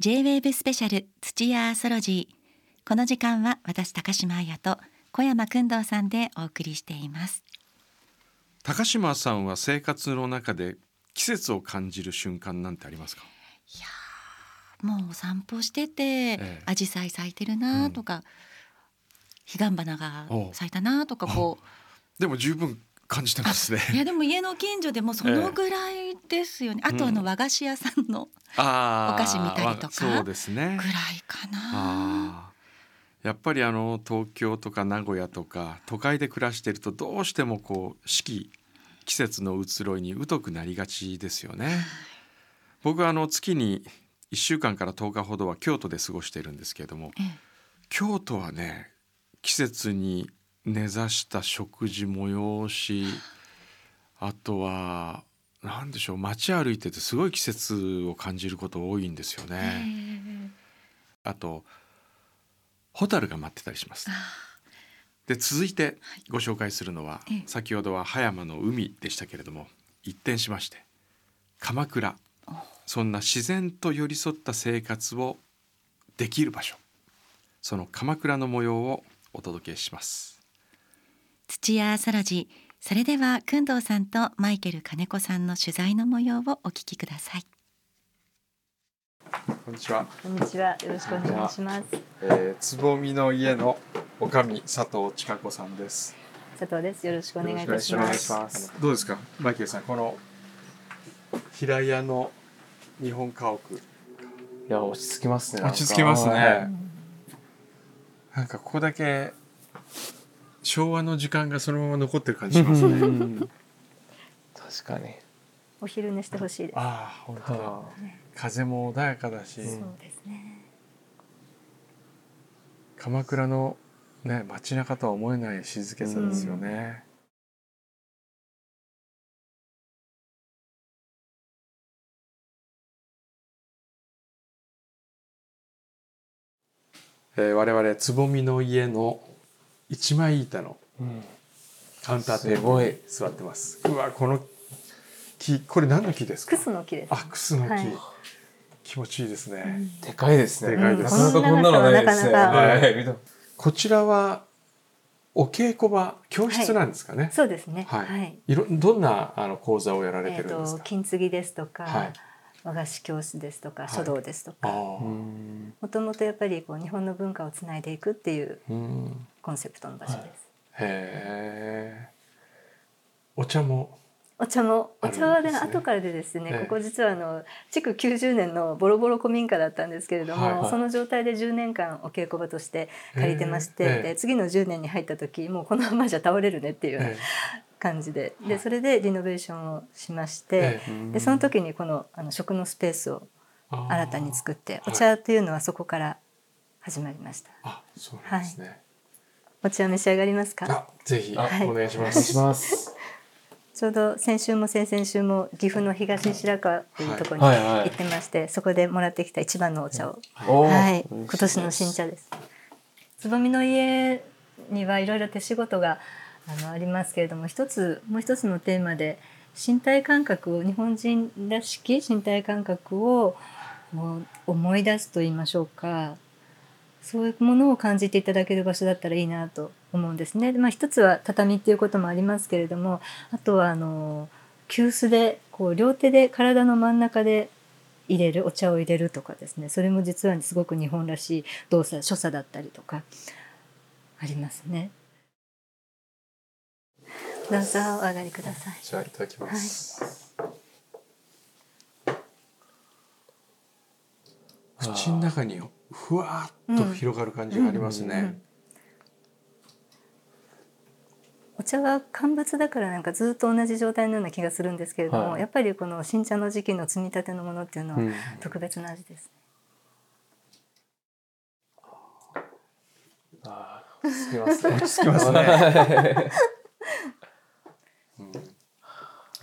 J-WAVE スペシャル土屋アーソロジー。この時間は私高島彩と小山君堂さんでお送りしています。高島さんは生活の中で季節を感じる瞬間なんてありますか？いやもうお散歩してて、ええ。紫陽花咲いてるなとか、彼岸花が咲いたなとかこ でも十分感じてますね。ういやでも家の近所でもそのぐらいですよね、あとあのうん和菓子屋さんのあーお菓子見たりとかそうですね。ぐらいかな、やっぱりあの東京とか名古屋とか都会で暮らしているとどうしてもこう四季季節の移ろいに疎くなりがちですよね。僕はあの月に1週間から10日ほどは京都で過ごしているんですけれどもええ。京都はね季節に根ざした食事催しあとは何でしょう街歩いててすごい季節を感じること多いんですよえね。えあとホタルが待ってたりします。あ。で続いてご紹介するのは、ええ。先ほどは葉山の海でしたけれども一転しまして鎌倉。そんな自然と寄り添った生活をできる場所。その鎌倉の模様をお届けします。土屋アーソロジーそれでは工藤さんとマイケル金子さんの取材の模様をお聞きくださいこんにちは。こんにちは。よろしくお願いします。えー、つぼみの家のおかみ佐藤千佳子さんです。佐藤です。よろしくお願いいたします。す。どうですか、マイケルさん、この平屋の日本家屋。いや落ち着きますね。落ち着きますねはいなんかここだけ昭和の時間がそのまま残ってる感じしますね。う ん確かに。お昼寝してほしいです。ああ、本当だ。は風も穏やかだし、うんそうですね。鎌倉のね街中とは思えない静けさですよね。えー我々つぼみの家の一枚板のあうんカウンターテーブルに座ってます。うわこの木これ何の木ですか？ク？スの木です。あクスの木、はい気持ちいいですね。でかいですね。でかいですなかなかこんなのないですね。はい。見たこちらはお稽古場教室なんですかね？そうですね。はいはい。いろどんなあの講座をやられえっとてるんですか？金継ぎですとか、はい和菓子教室ですとか、い。書道ですとあか。もともとやっぱりこう日本の文化をつないでいくっていううんコンセプトの場所です。へえ。お茶もお茶もお茶はね後からでですね、ええ。ここ実はあの築90年のボロボロ古民家だったんですけれども、はいはい。その状態で10年間お稽古場として借りてまして、ええ。で次の10年に入った時もうこのままじゃ倒れるねっていう感じで,、はい。でそれでリノベーションをしまして、ええ。でその時にこのあの食のスペースを新たに作っておはい。茶っていうのはそこから始まりました。あそうなんですね。お茶召し上がりますか？あぜひおあ願いしまお願いしす。ます。ちょうど先週も先々週も岐阜の東白川というところにはい。はい。はい。行ってまして、そこでもらってきた一番のお茶を、はい。今年の新茶です。つぼみの家にはいろいろ手仕事があのありますけれども、一つもう一つのテーマで身体感覚を日本人らしき身体感覚を思い出すと言いましょうか。そういうものを感じていただける場所だったらいいなと思うんですね。まあ、一つは畳っていうこともありますけれどもあとはあの急須でこう両手で体の真ん中で入れるお茶を入れるとかですねそれも実はすごく日本らしい動作所作だったりとかありますね。どうぞお上がりください。じゃあいただきます。口の中にふわっと広がる感じがありますね。うんお茶は乾物だからなんかずっと同じ状態のような気がするんですけれども、はいやっぱりこの新茶の時期の摘みたてのものっていうのはうん特別な味です。あー落ち着きますね。落ち着きますね。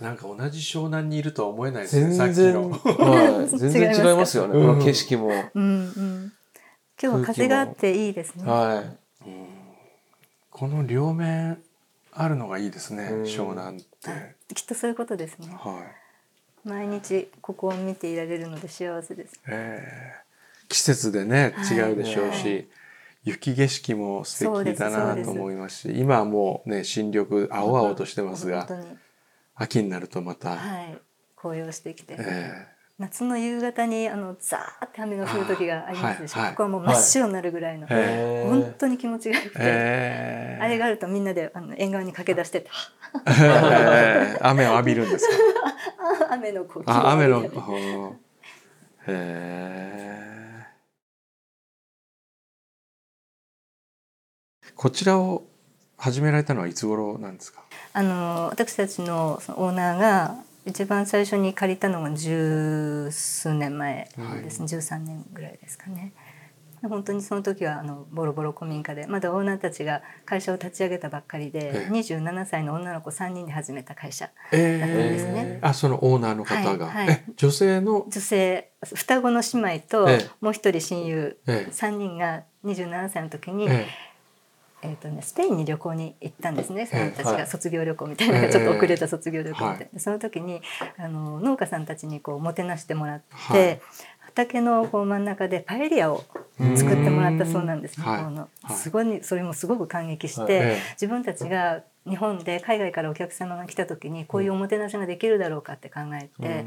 うんなんか同じ湘南にいるとは思えないですね。全さっき然、の。はい、全然 違いますよね。うんこの景色も。うんうん。今日は風があっていいですね。はこの両面あるのがいいですね。うん湘南って。きっとそういうことですね。はい。毎日ここを見ていられるので幸せです。ええ季節でねはい違うでしょうし、はい雪景色も素敵だなと思いますし今はもうね新緑青々としてますが本当に秋になるとまた、はい。紅葉してきて、え夏の夕方にあのザーって雨が降る時がありますでしょ、はいはい。ここはもう真っ白になるぐらいの、え。本当に気持ちがよくて、え。ーあれがあるとみんなであの縁側に駆け出しててえ。ー雨を浴びるんですか？あ 雨のこうあ雨のへーこちらを始められたのはいつ頃なんですか？あの私たちのオーナーが一番最初に借りたのが十数年前ですね、13年ぐらいですかね。本当にその時はあのボロボロ古民家でまだオーナーたちが会社を立ち上げたばっかりで、ええ。27歳の女の子3人で始めた会社えだったんですね。あそのオーナーの方が、はいはい。え女性の？女性双子の姉妹とええ。もう一人親友。ええ。3人が27歳の時に、ええーとね、スペインに旅行に行ったんですね、ええそのたちはい。が卒業旅行みたいなのがちょっと遅れた卒業旅行みたいな、はい。でその時にあの農家さんたちにこうもてなしてもらって、はい。畑のこう真ん中でパエリアを作ってもらったそうなんです。ね。はい。このはい。すごいそれもすごく感激して、はい。ええ。自分たちが日本で海外からお客様が来た時にこういうおもてなしができるだろうかって考えて、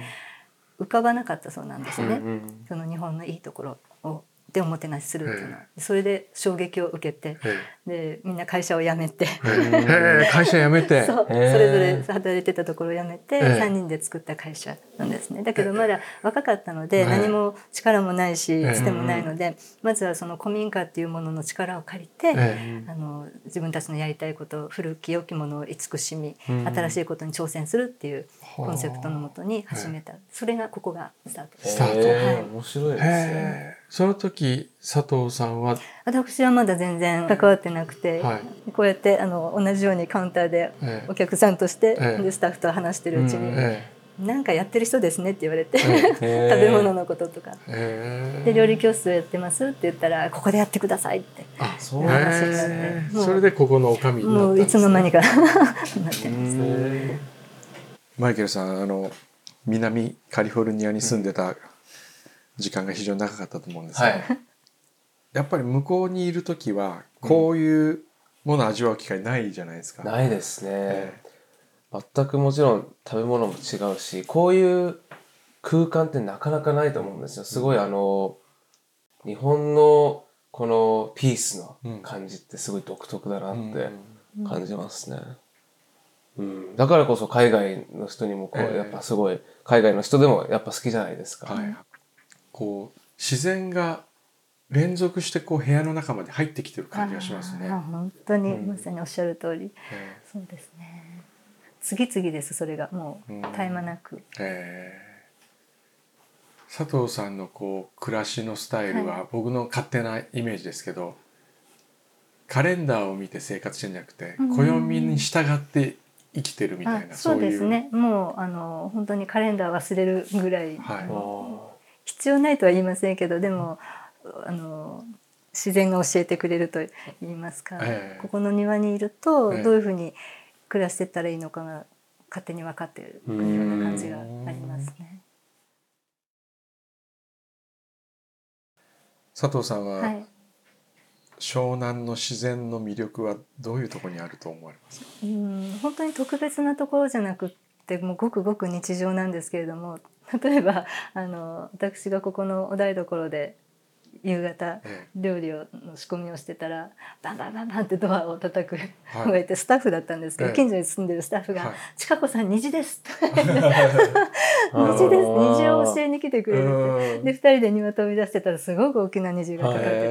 浮かばなかったそうなんですね。うん。その日本のいいところをでおもてなしするっていうのは、それで衝撃を受けてえ。でみんな会社を辞めて、ええ。会社辞めて。そう。それぞれ働いてたところを辞めてええ。3人で作った会社なんですね。だけどまだ若かったのでええ何も力もないしええ。つてもないのでまずはその古民家っていうものの力を借りてえ。あの自分たちのやりたいこと古き良きものを慈しみうん。新しいことに挑戦するっていうコンセプトのもとに始めた。それがここがスタートです。スター。トはい。面白いですね。その時佐藤さんは、私はまだ全然関わってなくて、はい。こうやってあの同じようにカウンターでええ。お客さんとして、ええ。でスタッフと話してるうちに、うんえなんかやってる人ですねって言われて、え へー。食べ物のこととか。ええで料理教室をやってますって言ったらここでやってくださいって。あそう。いう話になってえそれでここのおかみになったもういんですね。つの間にか なってうます。んマイケルさんあの南カリフォルニアに住んでた時間が非常に長かったと思うんですが、はい。やっぱり向こうにいる時はこういうものを味わう機会ないじゃないですか。ないですねえ。全くもちろん食べ物も違うし、こういう空間ってなかなかないと思うんですよ。すごいあの、日本のこのピースの感じってすごい独特だなって感じますね。うん、だからこそ海外の人にもこう、ええ。やっぱすごい海外の人でもやっぱ好きじゃないですか。はい、こう自然が連続してこう部屋の中まで入ってきてる感じがしますね。あ本当にうん。まさにおっしゃる通り、えそうですね。次々ですそれが。もううん。絶え間なく、ええ。え佐藤さんのこう暮らしのスタイルは僕の勝手なイメージですけど、カレンダーを見て生活してんじゃなくて、うん。暦に従って生きてるみたいなあそうですいねもうあの本当にカレンダー忘れるぐらい、はい。必要ないとは言いませんけどでもあの自然が教えてくれると言いますか、ええ。ここの庭にいるとええ。どういうふうに暮らしてったらいいのかが勝手に分かってるような感じがありますね。佐藤さんは、はい湘南の自然の魅力はどういうところにあると思われますか？うん本当に特別なところじゃなくってもうごくごく日常なんですけれども例えばあの私がここのお台所で夕方え料理をの仕込みをしてたらバンバンバンバンってドアを叩くはい。子がいてスタッフだったんですけど、ええ。近所に住んでるスタッフがはい「ちかこさん虹です」あ 虹ですー。虹を教えに来てくれるって。で2人で庭飛び出してたらすごく大きな虹がかかってたとか、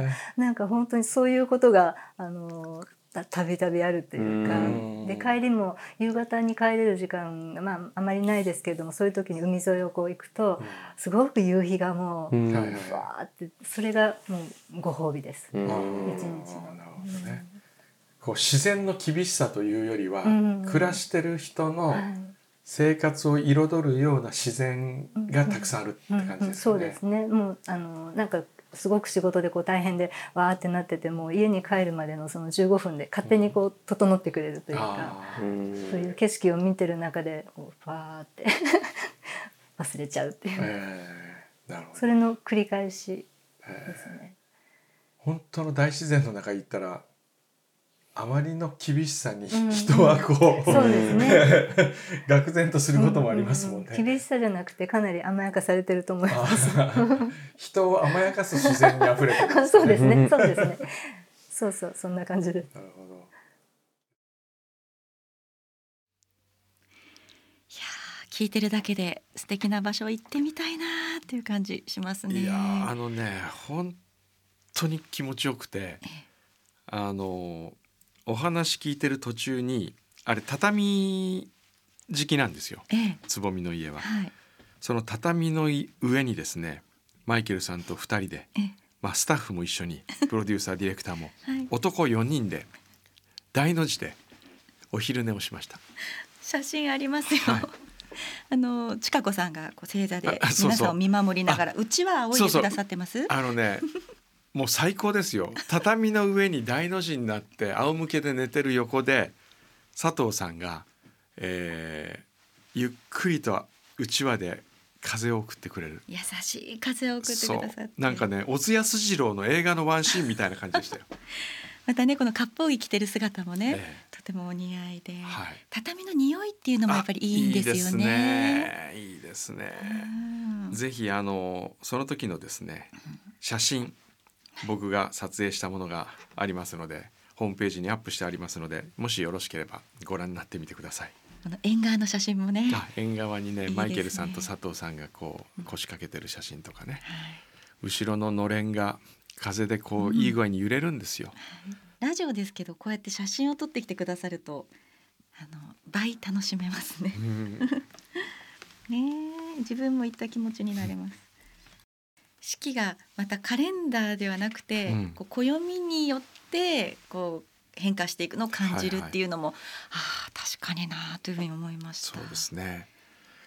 え。なんか本当にそういうことがあのたたびたびあるというか。うん。で帰りも夕方に帰れる時間が、まあ、あまりないですけれどもそういう時に海沿いをこう行くとすごく夕日がもう、うわーってそれがもうご褒美です。一日。のね。こう自然の厳しさというよりは、うん。暮らしてる人のはい。生活を彩るような自然がたくさんあるってうん感じですよね。うん。そうです。ね。もうあのなんかすごく仕事でこう大変でわーってなってても家に帰るまでのその15分で勝手にこう整ってくれるというか、あうんそういう景色を見てる中でこうわーって 忘れちゃうっていう、ーえー。それの繰り返しですね。本当の大自然の中に行ったらあまりの厳しさにうん人はこう、そうですね。愕然とすることもありますもんね。うう厳しさじゃなくてかなり甘やかされてると思います。人を甘やかす自然に溢れてるね そうですね。うんそうですね。そうそうそんな感じです。なるほど。いやー聞いてるだけで素敵な場所行ってみたいなーっていう感じしますね。いやーあのね本当に気持ちよくてあのお話聞いてる途中にあれ畳敷きなんですよええつぼみの家は。はいその畳の上にですねマイケルさんと2人で、ええまあ、スタッフも一緒にプロデューサーディレクターも はい男4人で大の字でお昼寝をしました。写真ありますよ。はい あのちかこさんがこう正座で皆さんを見守りながらうちわ仰いでくださってます？あのねもう最高ですよ。畳の上に大の字になって仰向けで寝てる横で佐藤さんが、えーゆっくりとうちわで風を送ってくれる。優しい風を送ってくそださって。う。なんかね小津安二郎の映画のワンシーンみたいな感じでしたよ。またねこの割烹着着てる姿もね、えとてもお似合いで、はい。畳の匂いっていうのもやっぱりいいんですよね。いいですね。いいですうねん。ぜひあのその時のですね写真僕が撮影したものがありますのでホームページにアップしてありますのでもしよろしければご覧になってみてください。この縁側の写真もね、あ縁側にねねマイケルさんと佐藤さんがこう腰掛けてる写真とかねはい後ろののれんが風でこういい具合に揺れるんですよ。ラジオですけどこうやって写真を撮ってきてくださるとあの倍楽しめますねう。ん ねえ自分も行った気持ちになれます。四季がまたカレンダーではなくて、うん。こう暦によってこう変化していくのを感じるっていうのも、ああ確かになというふうに思いました。そうですね。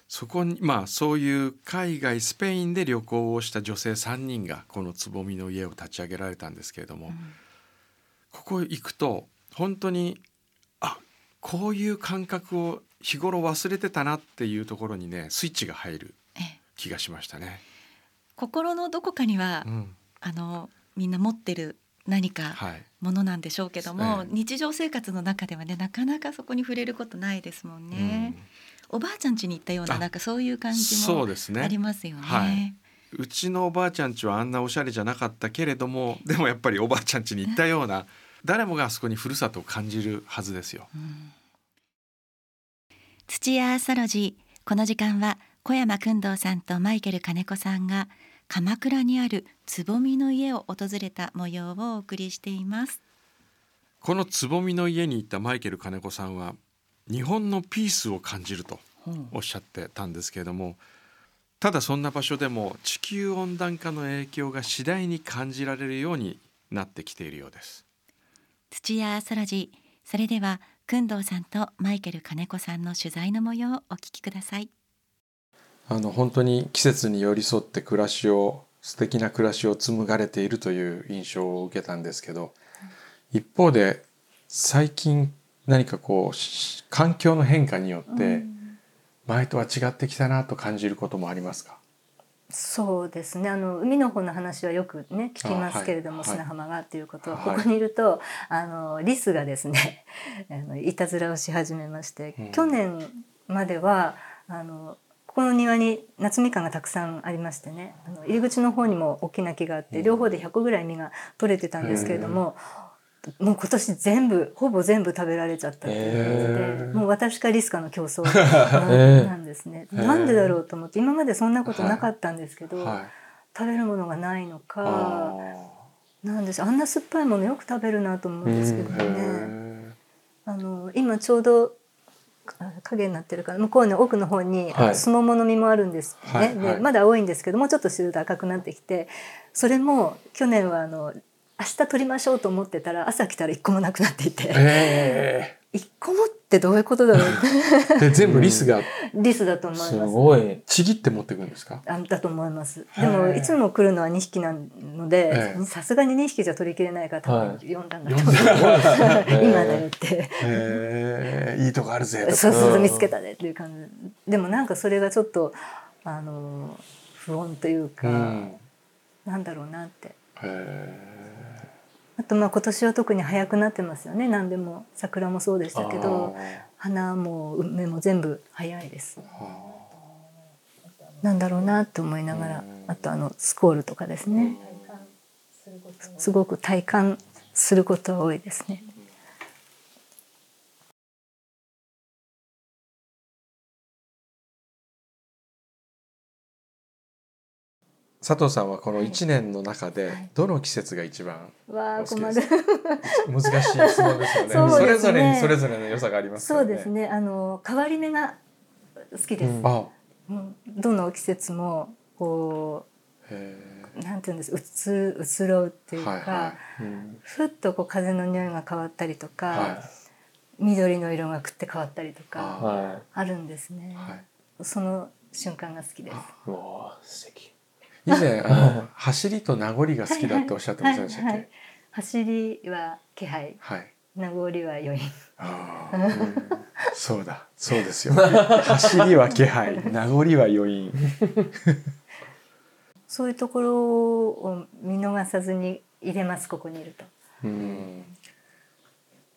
そこにまあそういう海外スペインで旅行をした女性3人がこのつぼみの家を立ち上げられたんですけれども、うん。ここ行くと本当にあこういう感覚を日頃忘れてたなっていうところにねスイッチが入るええ。気がしましたね。心のどこかには、うんあのみんな持ってる何かはい、ものなんでしょうけども、ええ日常生活の中ではねなかなかそこに触れることないですもんね。おばあちゃん家に行ったようなあなんかそういう感じもそうですねありますよね。はいうんうちのおばあちゃん家はあんなおしゃれじゃなかったけれどもでもやっぱりおばあちゃん家に行ったような誰もがあそこにふるさとを感じるはずですよ。うん土屋アーソロジーこの時間は小山君堂さんとマイケル金子さんが鎌倉にあるつぼみの家を訪れた模様をお送りしています。このつぼみの家に行ったマイケル金子さんは日本のピースを感じるとおっしゃってたんですけれどもただそんな場所でも地球温暖化の影響が次第に感じられるようになってきているようです。土屋アーソロジーそれでは君堂さんとマイケル金子さんの取材の模様をお聞きください。あの本当に季節に寄り添って暮らしを素敵な暮らしを紡がれているという印象を受けたんですけど一方で最近何かこうし環境の変化によって前とは違ってきたなと感じることもありますか？そうですね。あの海の方の話はよくね聞きますけれども、あはい。砂浜がっていうことは、はい。ここにいるとあのリスがですね いたずらをし始めまして、うん。去年まではあのここの庭に夏みかんがたくさんありましてねあの入り口の方にも大きな木があって、うん。両方で100個ぐらい実が取れてたんですけれども、もう今年全部ほぼ全部食べられちゃったっていう感じで、もう私かリスかの競争 ーなんですね。なんでだろうと思って今までそんなことなかったんですけど、はい。食べるものがないのあかなんです。あんな酸っぱいものよく食べるなと思うんですけどね。ー。あの今ちょうどあ影になってるから向こうの奥の方に、はい。あのすももの実もあるんですね、はいはい。でまだ青いんですけどもうちょっとすると赤くなってきてそれも去年はあの明日取りましょうと思ってたら朝来たら一個もなくなっていて。え一個もってどういうことだろう？ー で全部リスが。リスだと思います。すごい。ちぎって持ってくるんですか？あだと思います。へでもーいつも来るのは2匹なのでええ。さすがに2匹じゃ取りきれないから多分はい。読んだんだと思います。今だよって。いいとこあるぜそうそうそう見つけたねっていう感じ。でもなんかそれがちょっとあの不穏というか、うん。なんだろうなって。へえあとまあ今年は特に早くなってますよね。何でも桜もそうでしたけど花も梅も全部早いです。なんだろうなと思いながらあとあのスコールとかですね。すごく体感することは多いですね。佐藤さんはこの一年の中はでいどの季節が一番わあお好き困る。難しい質問ですよね。それぞれにそれぞれの良さがありますね。そうですね。あの変わり目が好きです。うんどの季節もこへうなんていうんです？うつ移ろうっていうか、はいはうんふっとこう風の匂いが変わったりとか、は緑の色がくって変わったりとかあはあるんですねい。。はい。その瞬間が好きです。わー素敵。以前 あの走りと名残が好きだっておっしゃってませんでしたっはいはいけ？走りは気配、はい。名残は余韻。あーうんそうだ、そうですよ。走りは気配、名残は余韻。そういうところを見逃さずに入れますここにいると。うん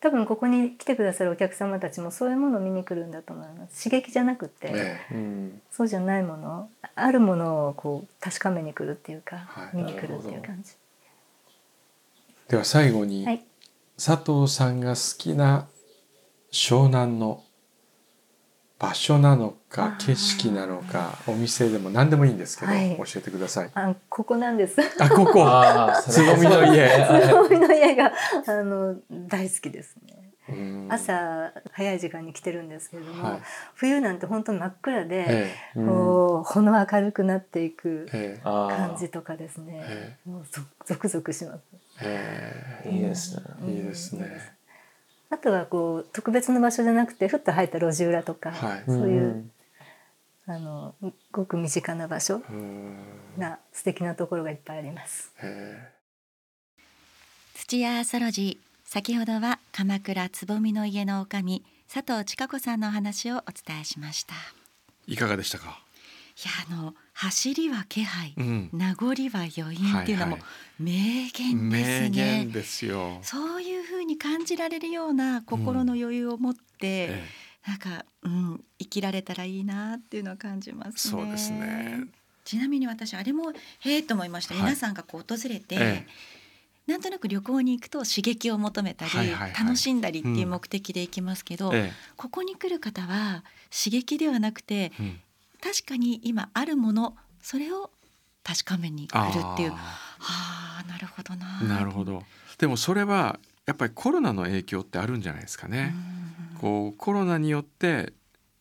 多分ここに来てくださるお客様たちもそういうものを見に来るんだと思います。刺激じゃなくて、ええうん。そうじゃないものあるものをこう確かめに来るっていうか、はい。見に来るっていう感じ。では最後に、はい。佐藤さんが好きな湘南の場所なのか景色なのかお店でも何でもいいんですけど、はい。教えてください。あここなんです。あここ。つぼみの家。つぼみの家があの大好きですね。うん。朝早い時間に来てるんですけれども、はい。冬なんて本当真っ暗で、えうん。こうほの明るくなっていく感じとかですね。えもうゾゾクゾクします。ええ。いいですね。えいいですね。あとはこう特別な場所じゃなくてふっと入った路地裏とか、はい。そういう、ん。あのごく身近な場所うん。が素敵なところがいっぱいあります。え。土屋アーソロジー先ほどは鎌倉つぼみの家の女将佐藤千佳子さんのお話をお伝えしました。いかがでしたか？やあの走りは気配、うん。名残は余韻っていうのも名言ですね、名言ですよ。そういう風に感じられるような心の余裕を持って、えなんか、うん、生きられたらいいなっていうのを感じますね。そうですね。ちなみに私あれもへえと思いました、はい。皆さんがこう訪れて、えなんとなく旅行に行くと刺激を求めたり、楽しんだりっていううん。目的で行きますけど、えここに来る方は刺激ではなくてえうん確かに今あるものそれを確かめに来るっていう。はああなるほどな。ーなるほど。でもそれはやっぱりコロナの影響ってあるんじゃないですかね。こうコロナによって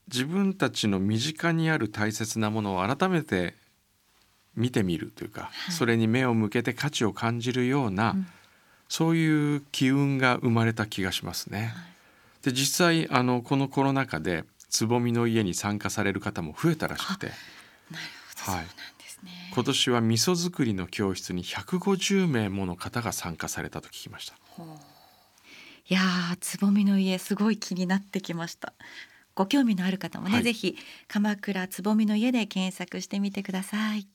自分たちの身近にある大切なものを改めて見てみるというか、はい。それに目を向けて価値を感じるような、うん。そういう機運が生まれた気がしますね。で実際あのこのコロナ禍でつぼみの家に参加される方も増えたらしくて。なるほど、はい。ね。今年は味噌作りの教室に150名もの方が参加されたと聞きました。いやーつぼみの家すごい気になってきました。ご興味のある方もね、はい。ぜひ鎌倉つぼみの家で検索してみてください